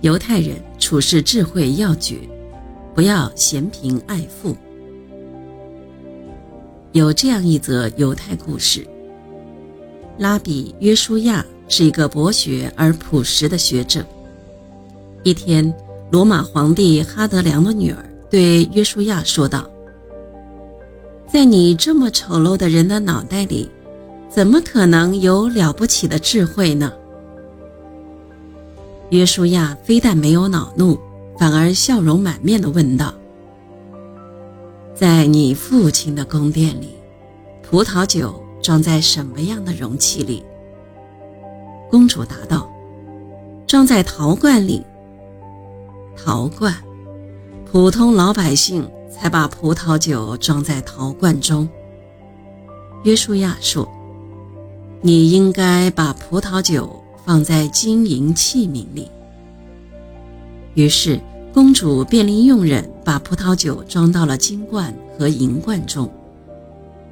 犹太人处事智慧要诀：不要嫌贫爱富。有这样一则犹太故事：拉比约书亚是一个博学而朴实的学者。一天，罗马皇帝哈德良的女儿对约书亚说道：“在你这么丑陋的人的脑袋里，怎么可能有了不起的智慧呢？”约书亚非但没有恼怒，反而笑容满面地问道：“在你父亲的宫殿里，葡萄酒装在什么样的容器里？”公主答道：“装在陶罐里。”陶罐，普通老百姓才把葡萄酒装在陶罐中。约书亚说：“你应该把葡萄酒。”放在金银器皿里。于是，公主便令佣人把葡萄酒装到了金罐和银罐中。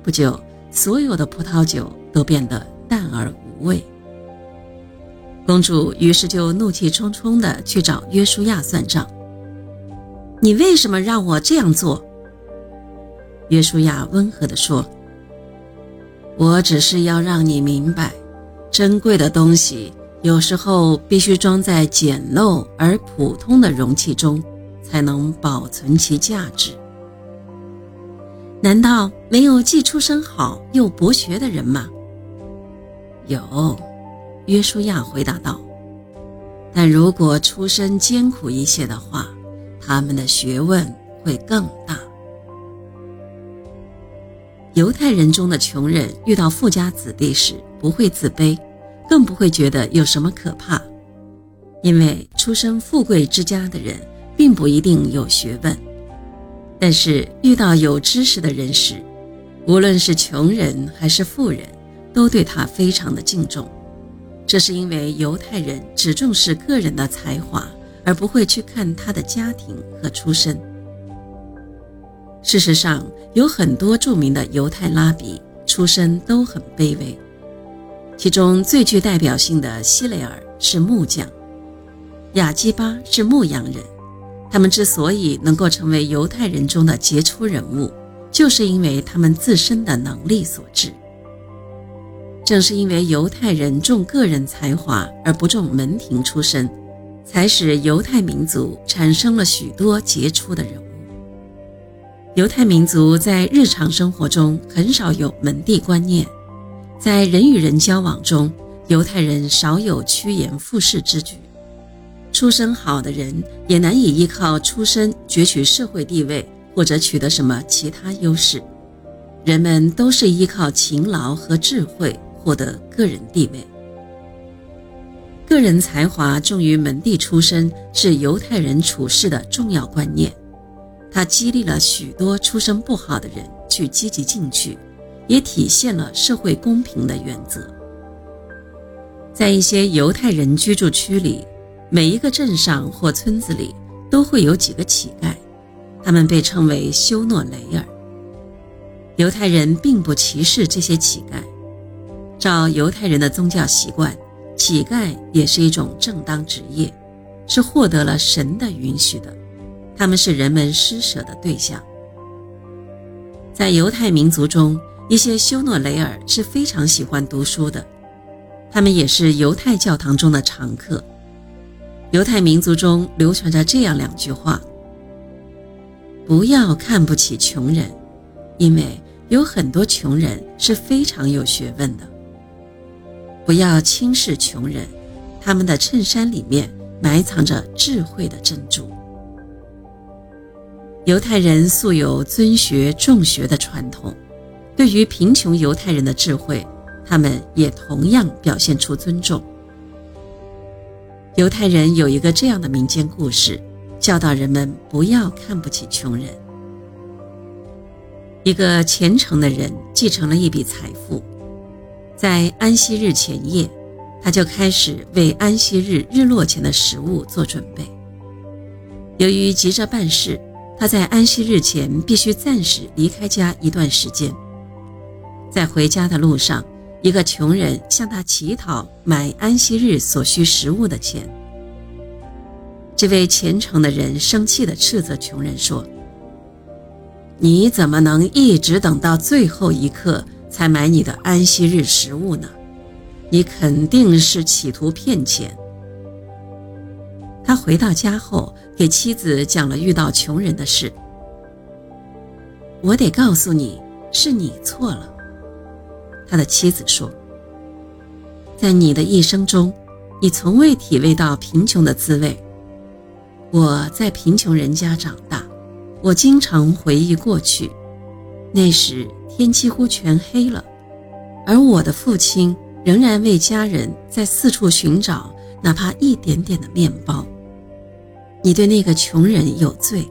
不久，所有的葡萄酒都变得淡而无味。公主于是就怒气冲冲地去找约书亚算账：“你为什么让我这样做？”约书亚温和地说：“我只是要让你明白，珍贵的东西。”有时候必须装在简陋而普通的容器中，才能保存其价值。难道没有既出身好又博学的人吗？有，约书亚回答道。但如果出身艰苦一些的话，他们的学问会更大。犹太人中的穷人遇到富家子弟时，不会自卑。更不会觉得有什么可怕，因为出身富贵之家的人并不一定有学问，但是遇到有知识的人时，无论是穷人还是富人，都对他非常的敬重。这是因为犹太人只重视个人的才华，而不会去看他的家庭和出身。事实上，有很多著名的犹太拉比出身都很卑微。其中最具代表性的希雷尔是木匠，雅基巴是牧羊人。他们之所以能够成为犹太人中的杰出人物，就是因为他们自身的能力所致。正是因为犹太人重个人才华而不重门庭出身，才使犹太民族产生了许多杰出的人物。犹太民族在日常生活中很少有门第观念。在人与人交往中，犹太人少有趋炎附势之举。出身好的人也难以依靠出身攫取社会地位或者取得什么其他优势。人们都是依靠勤劳和智慧获得个人地位。个人才华重于门第出身是犹太人处事的重要观念，它激励了许多出身不好的人去积极进取。也体现了社会公平的原则。在一些犹太人居住区里，每一个镇上或村子里都会有几个乞丐，他们被称为修诺雷尔。犹太人并不歧视这些乞丐，照犹太人的宗教习惯，乞丐也是一种正当职业，是获得了神的允许的，他们是人们施舍的对象。在犹太民族中。一些修诺雷尔是非常喜欢读书的，他们也是犹太教堂中的常客。犹太民族中流传着这样两句话：不要看不起穷人，因为有很多穷人是非常有学问的；不要轻视穷人，他们的衬衫里面埋藏着智慧的珍珠。犹太人素有尊学重学的传统。对于贫穷犹太人的智慧，他们也同样表现出尊重。犹太人有一个这样的民间故事，教导人们不要看不起穷人。一个虔诚的人继承了一笔财富，在安息日前夜，他就开始为安息日日落前的食物做准备。由于急着办事，他在安息日前必须暂时离开家一段时间。在回家的路上，一个穷人向他乞讨买安息日所需食物的钱。这位虔诚的人生气地斥责穷人说：“你怎么能一直等到最后一刻才买你的安息日食物呢？你肯定是企图骗钱。”他回到家后，给妻子讲了遇到穷人的事。我得告诉你，是你错了。他的妻子说：“在你的一生中，你从未体味到贫穷的滋味。我在贫穷人家长大，我经常回忆过去，那时天几乎全黑了，而我的父亲仍然为家人在四处寻找哪怕一点点的面包。你对那个穷人有罪。”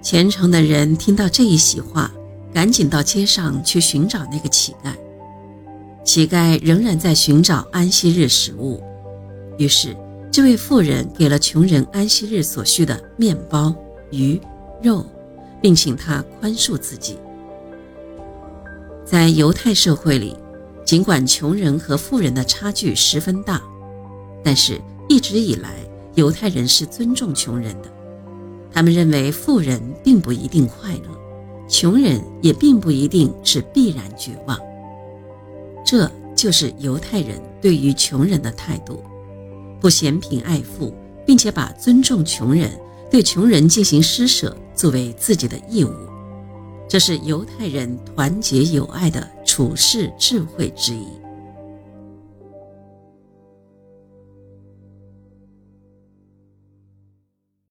虔诚的人听到这一席话。赶紧到街上去寻找那个乞丐。乞丐仍然在寻找安息日食物，于是这位妇人给了穷人安息日所需的面包、鱼、肉，并请他宽恕自己。在犹太社会里，尽管穷人和富人的差距十分大，但是一直以来犹太人是尊重穷人的。他们认为富人并不一定快乐。穷人也并不一定是必然绝望，这就是犹太人对于穷人的态度，不嫌贫爱富，并且把尊重穷人、对穷人进行施舍作为自己的义务，这是犹太人团结友爱的处世智慧之一。